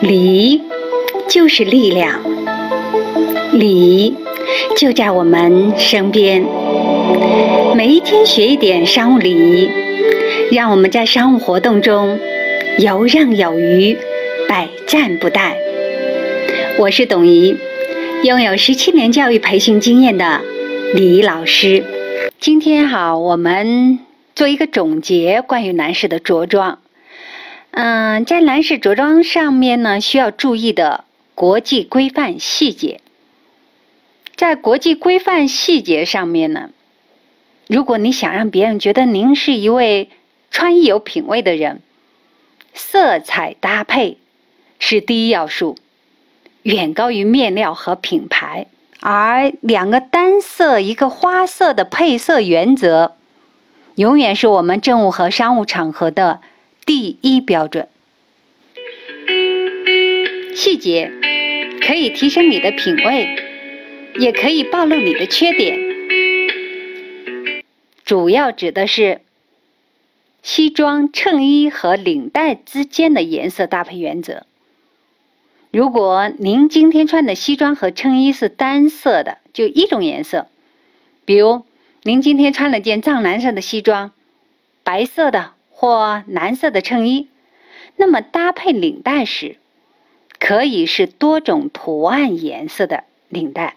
礼就是力量，礼就在我们身边。每一天学一点商务礼仪，让我们在商务活动中游刃有余，百战不殆。我是董怡，拥有十七年教育培训经验的礼仪老师。今天好，我们做一个总结，关于男士的着装。嗯，在男士着装上面呢，需要注意的国际规范细节。在国际规范细节上面呢，如果你想让别人觉得您是一位穿衣有品位的人，色彩搭配是第一要素，远高于面料和品牌。而两个单色一个花色的配色原则，永远是我们政务和商务场合的。第一标准，细节可以提升你的品味，也可以暴露你的缺点。主要指的是西装、衬衣和领带之间的颜色搭配原则。如果您今天穿的西装和衬衣是单色的，就一种颜色，比如您今天穿了件藏蓝色的西装，白色的。或蓝色的衬衣，那么搭配领带时，可以是多种图案颜色的领带。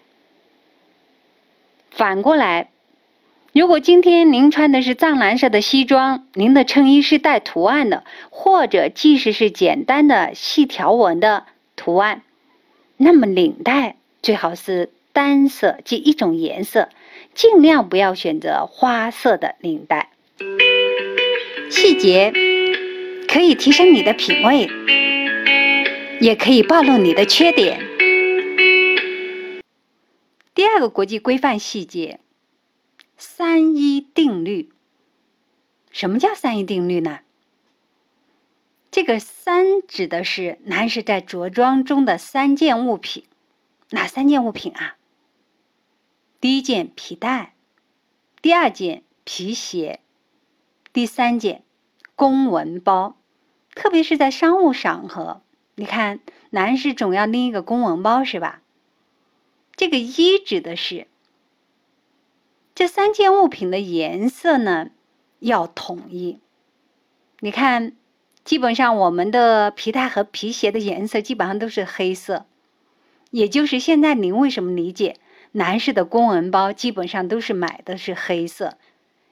反过来，如果今天您穿的是藏蓝色的西装，您的衬衣是带图案的，或者即使是简单的细条纹的图案，那么领带最好是单色，即一种颜色，尽量不要选择花色的领带。细节可以提升你的品味，也可以暴露你的缺点。第二个国际规范细节：三一定律。什么叫三一定律呢？这个三指的是男士在着装中的三件物品，哪三件物品啊？第一件皮带，第二件皮鞋，第三件。公文包，特别是在商务场合，你看，男士总要拎一个公文包，是吧？这个一指的是这三件物品的颜色呢要统一。你看，基本上我们的皮带和皮鞋的颜色基本上都是黑色，也就是现在您为什么理解男士的公文包基本上都是买的是黑色，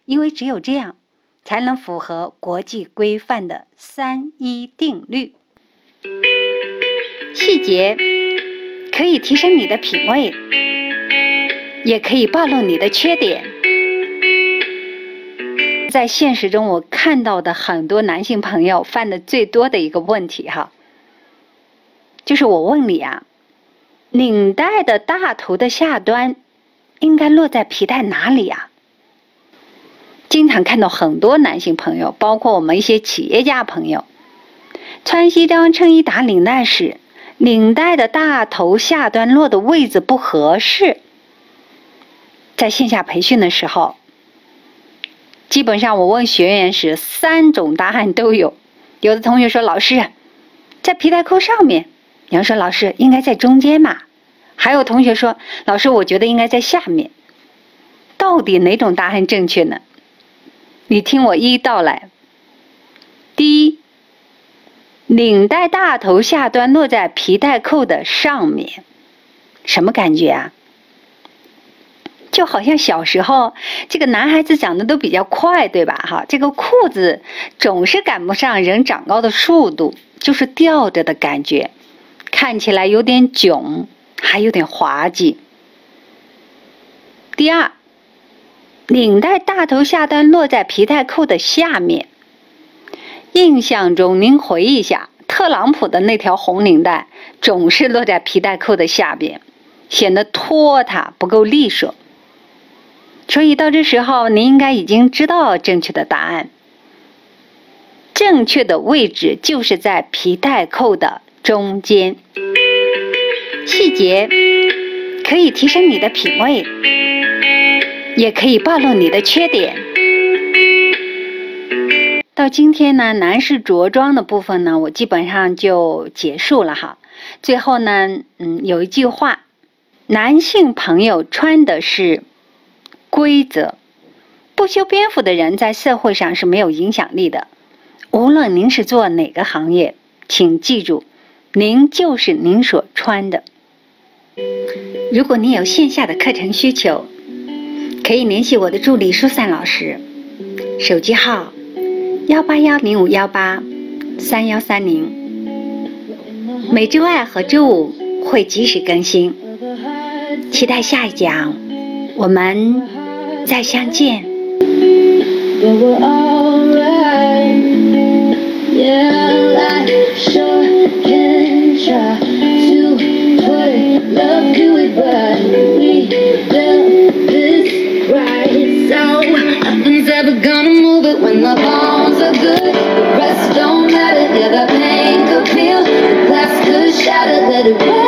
因为只有这样。才能符合国际规范的三一定律。细节可以提升你的品味，也可以暴露你的缺点。在现实中，我看到的很多男性朋友犯的最多的一个问题哈，就是我问你啊，领带的大头的下端应该落在皮带哪里呀？经常看到很多男性朋友，包括我们一些企业家朋友，穿西装衬衣打领带时，领带的大头下端落的位置不合适。在线下培训的时候，基本上我问学员时，三种答案都有。有的同学说：“老师，在皮带扣上面。”有人说：“老师，应该在中间嘛。”还有同学说：“老师，我觉得应该在下面。”到底哪种答案正确呢？你听我一一道来。第一，领带大头下端落在皮带扣的上面，什么感觉啊？就好像小时候这个男孩子长得都比较快，对吧？哈，这个裤子总是赶不上人长高的速度，就是吊着的感觉，看起来有点囧，还有点滑稽。第二。领带大头下端落在皮带扣的下面。印象中，您回忆一下，特朗普的那条红领带总是落在皮带扣的下边，显得拖沓不够利索。所以到这时候，您应该已经知道正确的答案。正确的位置就是在皮带扣的中间。细节可以提升你的品味。也可以暴露你的缺点。到今天呢，男士着装的部分呢，我基本上就结束了哈。最后呢，嗯，有一句话，男性朋友穿的是规则，不修边幅的人在社会上是没有影响力的。无论您是做哪个行业，请记住，您就是您所穿的。如果你有线下的课程需求，可以联系我的助理舒散老师，手机号。幺八幺零五幺八三幺三零，每周二和周五会及时更新，期待下一讲，我们再相见。so nothing's ever gonna move it when the bones are good. The rest don't matter, yeah, the pain could feel, the glass could shatter, let it rain.